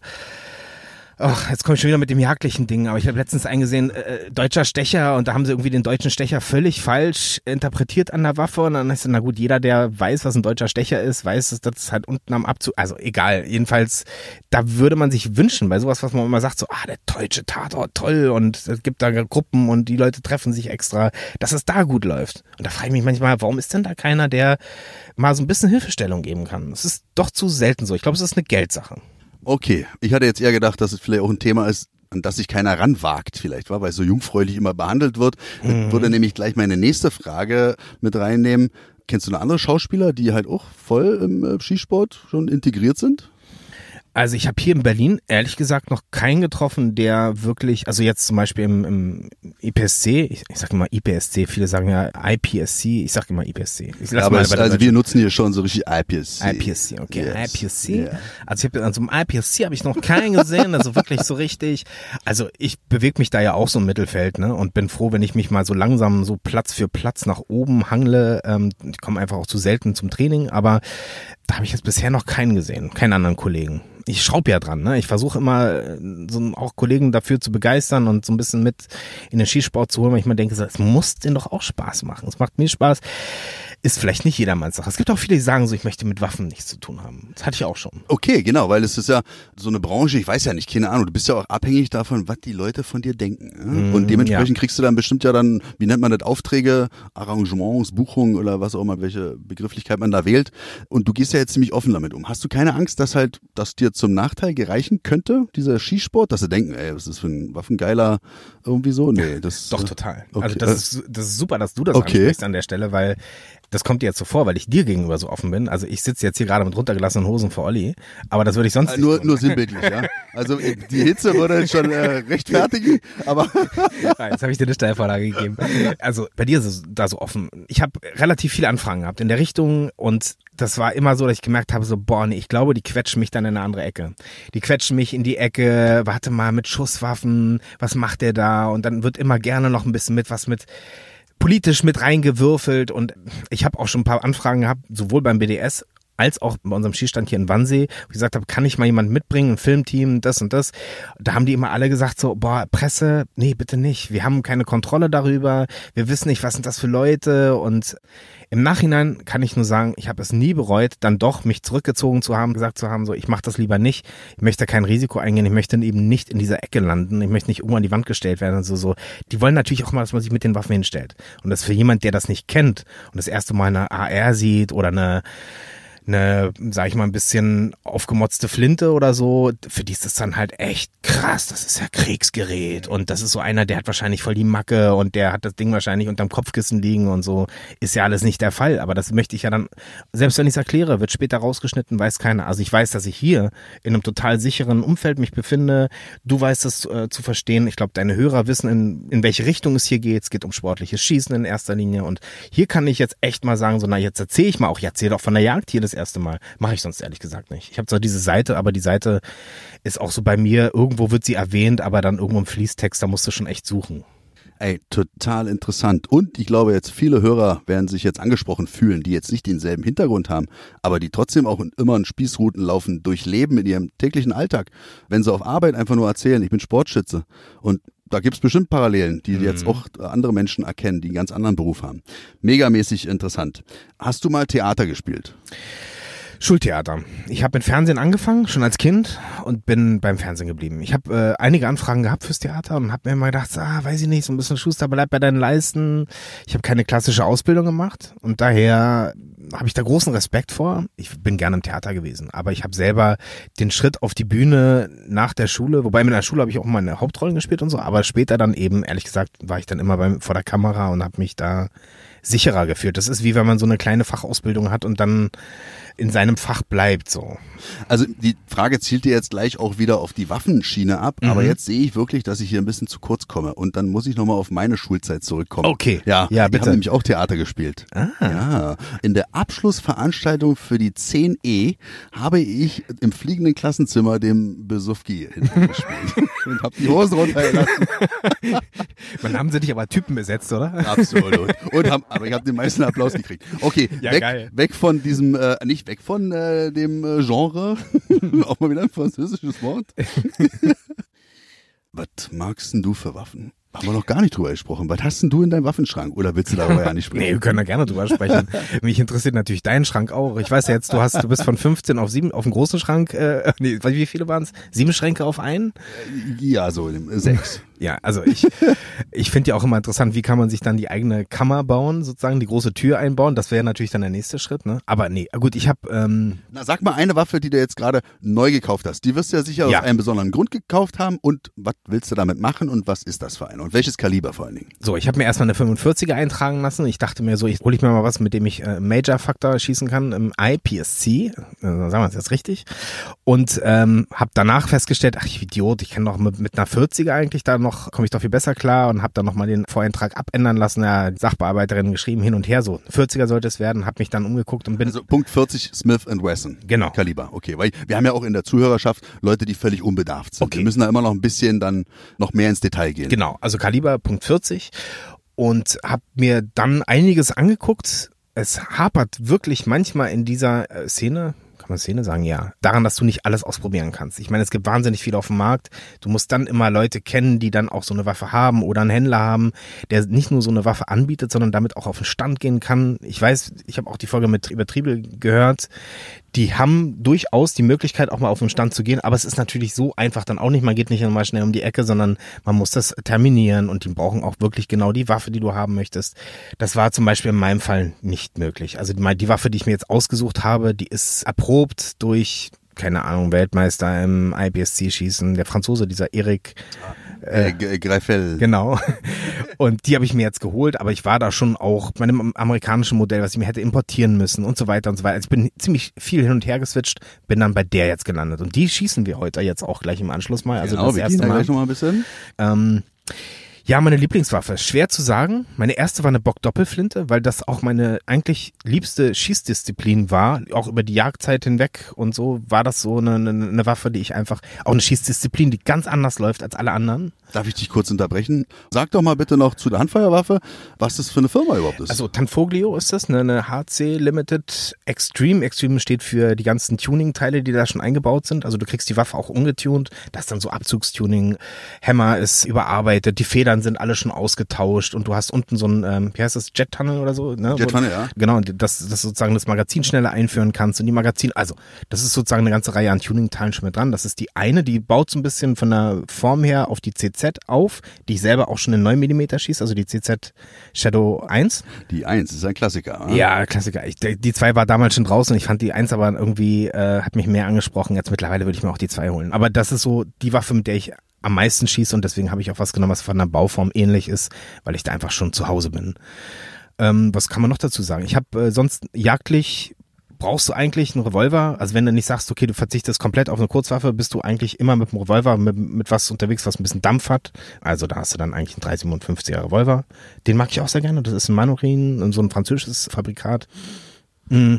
Ach, jetzt komme ich schon wieder mit dem jagdlichen Ding, aber ich habe letztens eingesehen, äh, deutscher Stecher und da haben sie irgendwie den deutschen Stecher völlig falsch interpretiert an der Waffe und dann ist na gut, jeder, der weiß, was ein deutscher Stecher ist, weiß, dass das halt unten am Abzug, also egal, jedenfalls, da würde man sich wünschen, bei sowas, was man immer sagt, so, ah, der deutsche Tatort, toll und es gibt da Gruppen und die Leute treffen sich extra, dass es da gut läuft. Und da frage ich mich manchmal, warum ist denn da keiner, der mal so ein bisschen Hilfestellung geben kann? Es ist doch zu selten so. Ich glaube, es ist eine Geldsache. Okay, ich hatte jetzt eher gedacht, dass es vielleicht auch ein Thema ist, an das sich keiner ranwagt, vielleicht war, weil es so jungfräulich immer behandelt wird. Mhm. Würde nämlich gleich meine nächste Frage mit reinnehmen. Kennst du eine andere Schauspieler, die halt auch voll im äh, Skisport schon integriert sind? Also ich habe hier in Berlin ehrlich gesagt noch keinen getroffen, der wirklich, also jetzt zum Beispiel im, im IPSC, ich, ich sage immer IPSC, viele sagen ja IPSC, ich sage immer IPSC. Ich lass Aber mal es, also wir nutzen hier schon so richtig IPSC. IPSC, okay, Yes. IPSC. Yeah. Also ich habe also im IPSC habe ich noch keinen gesehen, also wirklich so richtig. Also ich bewege mich da ja auch so im Mittelfeld, ne, und bin froh, wenn ich mich mal so langsam so Platz für Platz nach oben hangle. Ähm, ich komme einfach auch zu selten zum Training, aber da habe ich jetzt bisher noch keinen gesehen, keinen anderen Kollegen. Ich schraube ja dran, ne? Ich versuche immer äh, so auch Kollegen dafür zu begeistern und so ein bisschen mit in den Skisport zu holen, weil ich mir denke, es muss denen doch auch Spaß machen. Es macht mir Spaß. Ist vielleicht nicht jedermanns Sache. Es gibt auch viele, die sagen so, ich möchte mit Waffen nichts zu tun haben. Das hatte ich auch schon. Okay, genau, weil es ist ja so eine Branche, ich weiß ja nicht, keine Ahnung, du bist ja auch abhängig davon, was die Leute von dir denken. Ja? Und dementsprechend kriegst du dann bestimmt ja dann, wie nennt man das, Aufträge, Arrangements, Buchungen oder was auch immer, welche Begrifflichkeit man da wählt. Und du gehst ja jetzt ziemlich offen damit um. Hast du keine Angst, dass halt das dir zum Nachteil gereichen könnte, dieser Skisport, dass sie denken, ey, was ist für ein Waffengeiler irgendwie so? Nee, das Doch, total. okay. Also das ist, das ist super, dass du das Okay. ansprichst an der Stelle, weil das kommt dir jetzt so vor, weil ich dir gegenüber so offen bin. Also ich sitze jetzt hier gerade mit runtergelassenen Hosen vor Olli, aber das würde ich sonst Äh, nicht Nur, tun. nur sinnbildlich, ja. Also äh, die Hitze würde schon äh, rechtfertigen, aber Ja, Jetzt habe ich dir eine Steilvorlage gegeben. Also bei dir ist es da so offen. Ich habe relativ viele Anfragen gehabt in der Richtung und das war immer so, dass ich gemerkt habe, so, boah, nee, ich glaube, die quetschen mich dann in eine andere Ecke. Die quetschen mich in die Ecke, warte mal, mit Schusswaffen, was macht der da? Und dann wird immer gerne noch ein bisschen mit was mit politisch mit reingewürfelt und ich habe auch schon ein paar Anfragen gehabt, sowohl beim BDS als auch bei unserem Skistand hier in Wannsee, wo ich gesagt habe, kann ich mal jemanden mitbringen, ein Filmteam, das und das. Da haben die immer alle gesagt so, boah, Presse, nee, bitte nicht. Wir haben keine Kontrolle darüber. Wir wissen nicht, was sind das für Leute und im Nachhinein kann ich nur sagen, ich habe es nie bereut, dann doch mich zurückgezogen zu haben, gesagt zu haben, so ich mache das lieber nicht. Ich möchte kein Risiko eingehen, ich möchte eben nicht in dieser Ecke landen, ich möchte nicht irgendwo an die Wand gestellt werden und so so. Die wollen natürlich auch mal, dass man sich mit den Waffen hinstellt. Und das für jemand, der das nicht kennt und das erste Mal eine AR sieht oder eine eine, sag ich mal, ein bisschen aufgemotzte Flinte oder so, für die ist das dann halt echt krass. Das ist ja Kriegsgerät. Und das ist so einer, der hat wahrscheinlich voll die Macke und der hat das Ding wahrscheinlich unterm Kopfkissen liegen und so. Ist ja alles nicht der Fall. Aber das möchte ich ja dann, selbst wenn ich es erkläre, wird später rausgeschnitten, weiß keiner. Also ich weiß, dass ich hier in einem total sicheren Umfeld mich befinde. Du weißt es äh, zu verstehen. Ich glaube, deine Hörer wissen, in, in welche Richtung es hier geht. Es geht um sportliches Schießen in erster Linie. Und hier kann ich jetzt echt mal sagen, so, na, jetzt erzähle ich mal auch, ich erzähle auch von der Jagd hier das das erste Mal. Mache ich sonst ehrlich gesagt nicht. Ich habe zwar diese Seite, aber die Seite ist auch so bei mir, irgendwo wird sie erwähnt, aber dann irgendwo im Fließtext, da musst du schon echt suchen. Ey, total interessant. Und ich glaube jetzt, viele Hörer werden sich jetzt angesprochen fühlen, die jetzt nicht denselben Hintergrund haben, aber die trotzdem auch immer in Spießrouten laufen, durchleben in ihrem täglichen Alltag. Wenn sie auf Arbeit einfach nur erzählen, ich bin Sportschütze. Und da gibt's bestimmt Parallelen, die mhm. jetzt auch andere Menschen erkennen, die einen ganz anderen Beruf haben. Megamäßig interessant. Hast du mal Theater gespielt? Schultheater. Ich habe mit Fernsehen angefangen, schon als Kind und bin beim Fernsehen geblieben. Ich habe äh, einige Anfragen gehabt fürs Theater und habe mir immer gedacht, ah, weiß ich nicht, so ein bisschen Schuster, bleib bei deinen Leisten. Ich habe keine klassische Ausbildung gemacht und daher habe ich da großen Respekt vor. Ich bin gerne im Theater gewesen, aber ich habe selber den Schritt auf die Bühne nach der Schule, wobei mit der Schule habe ich auch meine Hauptrollen gespielt und so, aber später dann eben, ehrlich gesagt, war ich dann immer beim, vor der Kamera und habe mich da sicherer gefühlt. Das ist wie wenn man so eine kleine Fachausbildung hat und dann in seinem Fach bleibt so. Also die Frage zielt dir jetzt gleich auch wieder auf die Waffenschiene ab, mhm. aber jetzt sehe ich wirklich, dass ich hier ein bisschen zu kurz komme und dann muss ich nochmal auf meine Schulzeit zurückkommen. Okay. Ja, ja bitte. Ich habe nämlich auch Theater gespielt. Ah. Ja. In der Abschlussveranstaltung für die 10E habe ich im fliegenden Klassenzimmer dem Besufki gespielt und habe die Hosen runtergelassen. Dann haben sie dich aber Typen besetzt, oder? Absolut. Und haben, aber ich habe den meisten Applaus gekriegt. Okay, ja, weg, geil. weg von diesem, äh, nicht weg von äh, dem äh, Genre. Auch mal wieder ein französisches Wort. Was magst denn du für Waffen? Haben wir noch gar nicht drüber gesprochen. Was hast denn du in deinem Waffenschrank? Oder willst du darüber ja nicht sprechen? nee, wir können da gerne drüber sprechen. Mich interessiert natürlich dein Schrank auch. Ich weiß ja jetzt, du hast, du bist von 15 auf 7 auf dem großen Schrank, äh, nee, wie viele waren es? Sieben Schränke auf einen? Ja, so sechs. Ja, also ich, ich finde ja auch immer interessant, wie kann man sich dann die eigene Kammer bauen, sozusagen die große Tür einbauen. Das wäre natürlich dann der nächste Schritt, ne? Aber nee, gut, ich habe. Ähm, Na, sag mal eine Waffe, die du jetzt gerade neu gekauft hast. Die wirst du ja sicher ja. aus einem besonderen Grund gekauft haben. Und was willst du damit machen und was ist das für eine? Und welches Kaliber vor allen Dingen? So, ich habe mir erstmal eine 45er eintragen lassen. Ich dachte mir so, ich hole ich mir mal was, mit dem ich äh, Major Faktor schießen kann im IPSC. Äh, sagen wir es jetzt richtig. Und ähm, habe danach festgestellt, ach ich Idiot, ich kann doch mit, mit einer 40er eigentlich da noch, komme ich doch viel besser klar und habe dann nochmal den Voreintrag abändern lassen. Ja, Sachbearbeiterin geschrieben, hin und her so. 40er sollte es werden, habe mich dann umgeguckt und bin. Also Punkt 40 Smith Wesson. Genau. Kaliber, okay. Weil wir haben ja auch in der Zuhörerschaft Leute, die völlig unbedarft sind. Okay. Wir müssen da immer noch ein bisschen dann noch mehr ins Detail gehen. Genau, also Kaliber Punkt 40 und habe mir dann einiges angeguckt. Es hapert wirklich manchmal in dieser äh, Szene, kann man Szene sagen? Ja. Daran, dass du nicht alles ausprobieren kannst. Ich meine, es gibt wahnsinnig viel auf dem Markt. Du musst dann immer Leute kennen, die dann auch so eine Waffe haben oder einen Händler haben, der nicht nur so eine Waffe anbietet, sondern damit auch auf den Stand gehen kann. Ich weiß, ich habe auch die Folge mit Übertriebe gehört die haben durchaus die Möglichkeit, auch mal auf den Stand zu gehen, aber es ist natürlich so einfach dann auch nicht. Man geht nicht mal schnell um die Ecke, sondern man muss das terminieren und die brauchen auch wirklich genau die Waffe, die du haben möchtest. Das war zum Beispiel in meinem Fall nicht möglich. Also die Waffe, die ich mir jetzt ausgesucht habe, die ist erprobt durch keine Ahnung, Weltmeister im IBSC-Schießen, der Franzose, dieser Erik äh, äh Greifel. Genau. Und die habe ich mir jetzt geholt, aber ich war da schon auch bei einem amerikanischen Modell, was ich mir hätte importieren müssen und so weiter und so weiter. Also ich bin ziemlich viel hin und her geswitcht, bin dann bei der jetzt gelandet. Und die schießen wir heute jetzt auch gleich im Anschluss mal. Also genau, das erste Mal. Gleich noch mal ein bisschen. Ähm, Ja, meine Lieblingswaffe. Schwer zu sagen. Meine erste war eine Bock-Doppelflinte, weil das auch meine eigentlich liebste Schießdisziplin war. Auch über die Jagdzeit hinweg und so war das so eine, eine, eine Waffe, die ich einfach, auch eine Schießdisziplin, die ganz anders läuft als alle anderen. Darf ich dich kurz unterbrechen? Sag doch mal bitte noch zu der Handfeuerwaffe, was das für eine Firma überhaupt ist. Also Tanfoglio ist das, ne, eine HC Limited Extreme. Extreme steht für die ganzen Tuning-Teile, die da schon eingebaut sind. Also du kriegst die Waffe auch umgetunt. Da ist dann so Abzugstuning. Hammer ist überarbeitet. Die Federn sind alle schon ausgetauscht und du hast unten so ein, ähm, wie heißt das, Jet-Tunnel oder so? Ne? Jet-Tunnel, ja. Genau, dass das sozusagen das Magazin schneller einführen kannst und die Magazin, also das ist sozusagen eine ganze Reihe an Tuning-Teilen schon mit dran. Das ist die eine, die baut so ein bisschen von der Form her auf die CZ auf, die ich selber auch schon in 9 mm schieße, also die CZ Shadow 1. Die 1 ist ein Klassiker. oder? Ja, Klassiker. Ich, die 2 war damals schon draußen und ich fand die 1 aber irgendwie, äh, hat mich mehr angesprochen. Jetzt mittlerweile würde ich mir auch die 2 holen. Aber das ist so die Waffe, mit der ich am meisten schieße und deswegen habe ich auch was genommen, was von der Bauform ähnlich ist, weil ich da einfach schon zu Hause bin. Ähm, was kann man noch dazu sagen? Ich habe äh, sonst jagdlich brauchst du eigentlich einen Revolver? Also wenn du nicht sagst, okay, du verzichtest komplett auf eine Kurzwaffe, bist du eigentlich immer mit einem Revolver, mit, mit was unterwegs, was ein bisschen Dampf hat. Also da hast du dann eigentlich einen 357er Revolver. Den mag ich auch sehr gerne. Das ist ein Manorin, so ein französisches Fabrikat.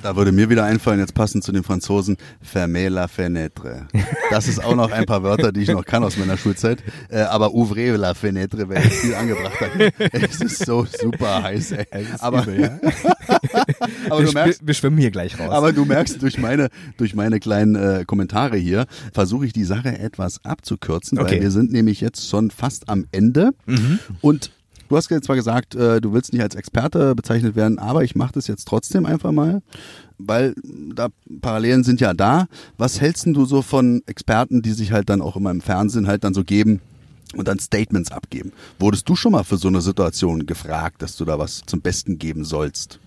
Da würde mir wieder einfallen, jetzt passend zu den Franzosen, fermez la fenêtre. Das ist auch noch ein paar Wörter, die ich noch kann aus meiner Schulzeit. Äh, aber ouvrez la fenêtre wäre jetzt viel angebrachter. Es ist so super heiß, ey. Aber, aber wir, du merkst, wir schwimmen hier gleich raus. aber du merkst durch meine, durch meine kleinen äh, Kommentare hier, versuche ich die Sache etwas abzukürzen, Okay. weil wir sind nämlich jetzt schon fast am Ende. Und du hast jetzt zwar gesagt, äh, du willst nicht als Experte bezeichnet werden, aber ich mache das jetzt trotzdem einfach mal, weil da Parallelen sind ja da. Was hältst du so von Experten, die sich halt dann auch immer im Fernsehen halt dann so geben? Und dann Statements abgeben. Wurdest du schon mal für so eine Situation gefragt, dass du da was zum Besten geben sollst?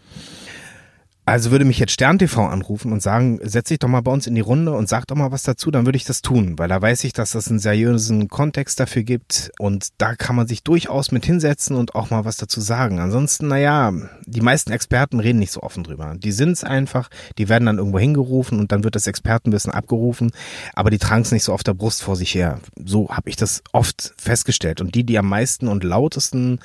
Also würde mich jetzt Stern TV anrufen und sagen, setz dich doch mal bei uns in die Runde und sag doch mal was dazu, dann würde ich das tun, weil da weiß ich, dass das einen seriösen Kontext dafür gibt und da kann man sich durchaus mit hinsetzen und auch mal was dazu sagen. Ansonsten, naja, die meisten Experten reden nicht so offen drüber. Die sind's einfach, die werden dann irgendwo hingerufen und dann wird das Expertenwissen abgerufen, aber die tragen es nicht so auf der Brust vor sich her. So habe ich das oft festgestellt. Und die, die am meisten und lautesten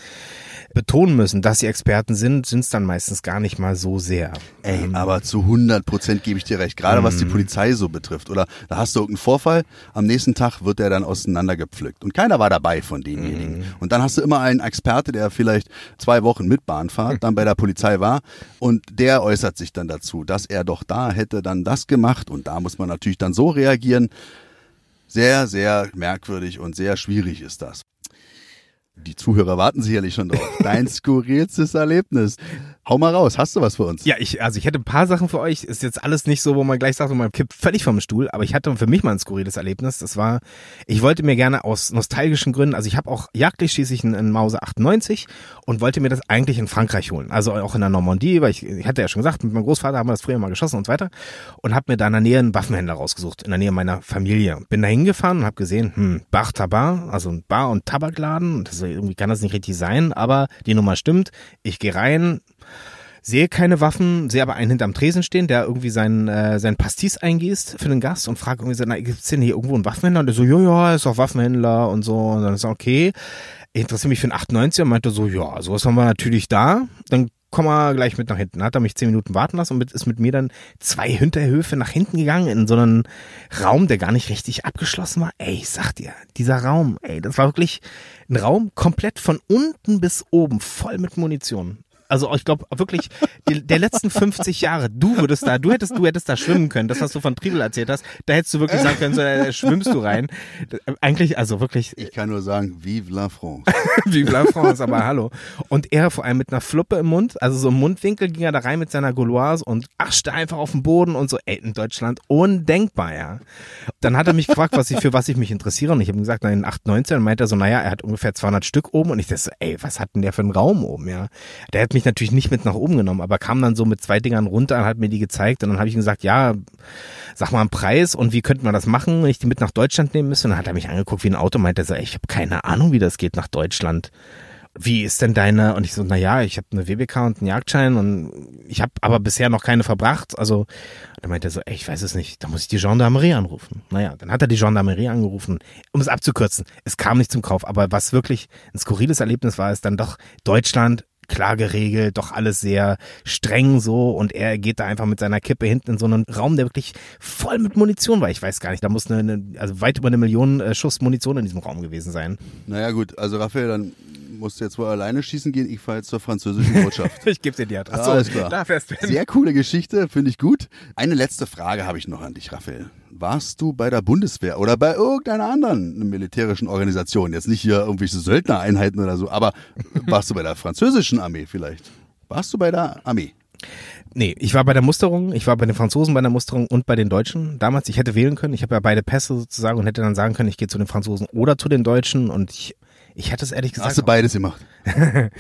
betonen müssen, dass sie Experten sind, sind's dann meistens gar nicht mal so sehr. Ey, aber zu 100 Prozent gebe ich dir recht. Gerade was die Polizei so betrifft. Oder da hast du irgendeinen Vorfall, am nächsten Tag wird der dann auseinandergepflückt. Und keiner war dabei von denjenigen. Und dann hast du immer einen Experte, der vielleicht zwei Wochen mit Bahnfahrt dann bei der Polizei war. Und der äußert sich dann dazu, dass er doch da hätte dann das gemacht. Und da muss man natürlich dann so reagieren. Sehr, sehr merkwürdig und sehr schwierig ist das. Die Zuhörer warten sicherlich schon drauf. Dein skurrilstes Erlebnis. Hau mal raus, hast du was für uns? Ja, ich, also ich hätte ein paar Sachen für euch. Ist jetzt alles nicht so, wo man gleich sagt, man kippt völlig vom Stuhl. Aber ich hatte für mich mal ein skurriles Erlebnis. Das war, ich wollte mir gerne aus nostalgischen Gründen, also ich habe auch jagdlich schieße ich einen, einen Mauser 98 und wollte mir das eigentlich in Frankreich holen. Also auch in der Normandie, weil ich, ich hatte ja schon gesagt, mit meinem Großvater haben wir das früher mal geschossen und so weiter. Und habe mir da in der Nähe einen Waffenhändler rausgesucht, in der Nähe meiner Familie. Bin da hingefahren und habe gesehen, hm, Bar Tabar, also ein Bar- und Tabakladen. Das, irgendwie kann das nicht richtig sein, aber die Nummer stimmt. Ich gehe rein, sehe keine Waffen, sehe aber einen hinterm Tresen stehen, der irgendwie sein, äh, sein Pastis eingießt für den Gast und fragt irgendwie so, na, gibt's denn hier irgendwo einen Waffenhändler? Und der so, ja, ja, ist auch Waffenhändler und so. Und dann ist er, okay, ich interessiere mich für einen 98 und meinte so, ja, sowas haben wir natürlich da. Dann komm mal gleich mit nach hinten. Dann hat er mich zehn Minuten warten lassen und mit, ist mit mir dann zwei Hinterhöfe nach hinten gegangen in so einen Raum, der gar nicht richtig abgeschlossen war. Ey, ich sag dir, dieser Raum, ey, das war wirklich ein Raum komplett von unten bis oben voll mit Munition. Also ich glaube wirklich, die, der letzten 50 Jahre, du würdest da, du hättest, du hättest da schwimmen können, das, was du von Triebel erzählt hast, da hättest du wirklich sagen können, so, da schwimmst du rein. Eigentlich, also wirklich, Ich kann nur sagen, vive la France. wie La France, aber hallo. Und er vor allem mit einer Fluppe im Mund, also so im Mundwinkel ging er da rein mit seiner Gauloise und aschte einfach auf den Boden und so, ey, in Deutschland undenkbar, ja. Dann hat er mich gefragt, was ich, für was ich mich interessiere und ich habe ihm gesagt, nein, 819 und meinte er so, naja, er hat ungefähr 200 Stück oben und ich dachte so, ey, was hat denn der für einen Raum oben, ja. Der hat mich natürlich nicht mit nach oben genommen, aber kam dann so mit zwei Dingern runter und hat mir die gezeigt und dann habe ich ihm gesagt, ja, sag mal einen Preis und wie könnte man das machen, wenn ich die mit nach Deutschland nehmen müsste und dann hat er mich angeguckt wie ein Auto meinte so, ey, ich habe keine Ahnung, wie das geht nach Deutschland. wie ist denn deine? Und ich so, na ja, ich habe eine WBK und einen Jagdschein und ich habe aber bisher noch keine verbracht. Also dann meinte er so, ey, ich weiß es nicht, da muss ich die Gendarmerie anrufen. Naja, dann hat er die Gendarmerie angerufen, um es abzukürzen. Es kam nicht zum Kauf, aber was wirklich ein skurriles Erlebnis war, ist dann doch Deutschland klar geregelt, doch alles sehr streng so und er geht da einfach mit seiner Kippe hinten in so einen Raum, der wirklich voll mit Munition war. Ich weiß gar nicht, da muss eine, eine also weit über eine Million äh, Schuss Munition in diesem Raum gewesen sein. Naja gut, also Raphael, dann musst du jetzt wohl alleine schießen gehen. Ich fahre jetzt zur französischen Botschaft. ich gebe dir die Adresse. Ja, alles klar. Da fährst du hin. Sehr coole Geschichte, finde ich gut. Eine letzte Frage habe ich noch an dich, Raphael. Warst du bei der Bundeswehr oder bei irgendeiner anderen militärischen Organisation? Jetzt nicht hier irgendwelche Söldnereinheiten oder so, aber warst du bei der französischen Armee vielleicht? Warst du bei der Armee? Nee, ich war bei der Musterung, ich war bei den Franzosen bei der Musterung und bei den Deutschen. Damals, ich hätte wählen können, ich habe ja beide Pässe sozusagen und hätte dann sagen können, ich gehe zu den Franzosen oder zu den Deutschen und ich ich hätte es ehrlich gesagt. Hast du beides gemacht?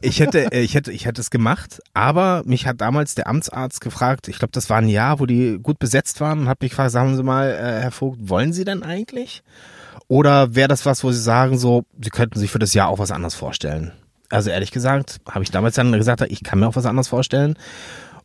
ich hätte, äh, ich hätte, ich hätte es gemacht, aber mich hat damals der Amtsarzt gefragt, ich glaube, das war ein Jahr, wo die gut besetzt waren und hat mich gefragt, sagen Sie mal, äh, Herr Vogt, wollen Sie denn eigentlich? Oder wäre das was, wo Sie sagen, so, Sie könnten sich für das Jahr auch was anderes vorstellen? Also ehrlich gesagt, habe ich damals dann gesagt, ich kann mir auch was anderes vorstellen.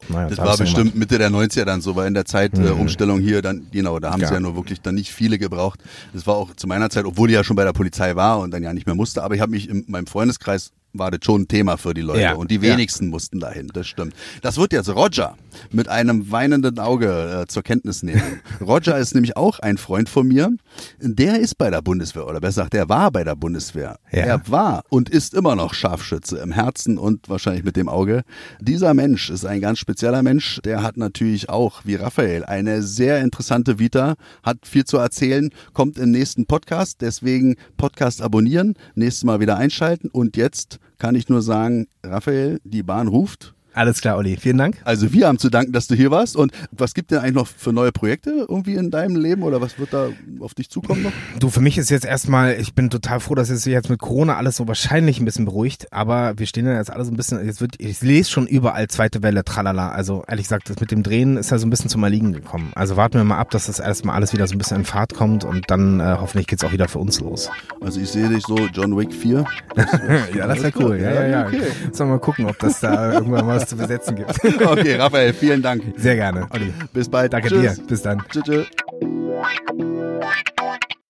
Naja, das war bestimmt gemacht. Mitte der 90er dann so, weil in der Zeitumstellung mhm. äh, hier dann, genau, da haben ja. sie ja nur wirklich dann nicht viele gebraucht. Das war auch zu meiner Zeit, obwohl ich ja schon bei der Polizei war und dann ja nicht mehr musste, aber ich habe mich in meinem Freundeskreis war das schon ein Thema für die Leute. Ja. Und die wenigsten ja. mussten dahin, das stimmt. Das wird jetzt Roger mit einem weinenden Auge äh, zur Kenntnis nehmen. Roger ist nämlich auch ein Freund von mir. Der ist bei der Bundeswehr, oder besser gesagt, der war bei der Bundeswehr. Ja. Er war und ist immer noch Scharfschütze im Herzen und wahrscheinlich mit dem Auge. Dieser Mensch ist ein ganz spezieller Mensch. Der hat natürlich auch, wie Raphael, eine sehr interessante Vita, hat viel zu erzählen, kommt im nächsten Podcast. Deswegen Podcast abonnieren, nächstes Mal wieder einschalten und jetzt kann ich nur sagen, Raphael, die Bahn ruft. Alles klar, Olli. Vielen Dank. Also wir haben zu danken, dass du hier warst. Und was gibt denn eigentlich noch für neue Projekte irgendwie in deinem Leben oder was wird da auf dich zukommen noch? Du, für mich ist jetzt erstmal, ich bin total froh, dass es jetzt mit Corona alles so wahrscheinlich ein bisschen beruhigt. Aber wir stehen ja jetzt alle so ein bisschen, jetzt wird, ich lese schon überall zweite Welle, tralala. Also ehrlich gesagt, das mit dem Drehen ist ja so ein bisschen zum Erliegen gekommen. Also warten wir mal ab, dass das erstmal alles wieder so ein bisschen in Fahrt kommt und dann äh, hoffentlich geht's auch wieder für uns los. Also ich sehe dich so, John Wick 4. ja, das wäre cool. Ja, ja, ja. Okay. Sollen wir mal gucken, ob das da irgendwann was zu besetzen gibt. okay, Raphael, vielen Dank. Sehr gerne, Olli. Bis bald. Danke Tschüss. dir. Bis dann. Tschüss. tschüss.